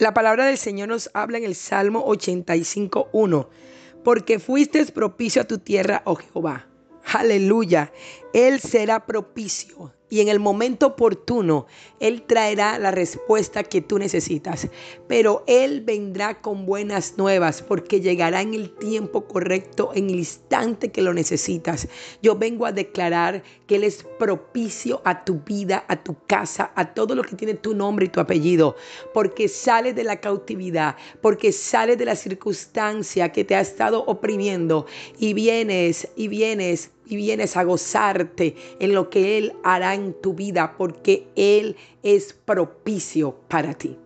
La palabra del Señor nos habla en el Salmo 85.1. Porque fuiste propicio a tu tierra, oh Jehová. Aleluya. Él será propicio y en el momento oportuno Él traerá la respuesta que tú necesitas. Pero Él vendrá con buenas nuevas porque llegará en el tiempo correcto, en el instante que lo necesitas. Yo vengo a declarar que Él es propicio a tu vida, a tu casa, a todo lo que tiene tu nombre y tu apellido, porque sale de la cautividad, porque sale de la circunstancia que te ha estado oprimiendo y vienes y vienes y vienes a gozarte en lo que Él hará en tu vida porque Él es propicio para ti.